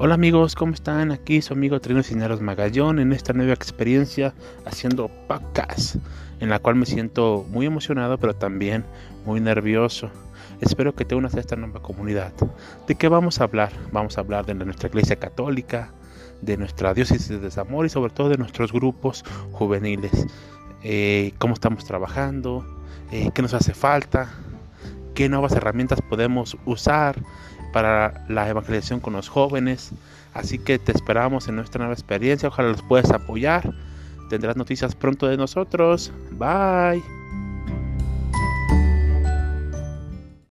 Hola amigos, ¿cómo están? Aquí su amigo Trino Cineros Magallón en esta nueva experiencia haciendo podcast, en la cual me siento muy emocionado, pero también muy nervioso. Espero que te unas a esta nueva comunidad. ¿De qué vamos a hablar? Vamos a hablar de nuestra iglesia católica, de nuestra diócesis de desamor y sobre todo de nuestros grupos juveniles. Eh, cómo estamos trabajando, eh, qué nos hace falta, qué nuevas herramientas podemos usar para la evangelización con los jóvenes. Así que te esperamos en nuestra nueva experiencia. Ojalá los puedas apoyar. Tendrás noticias pronto de nosotros. Bye.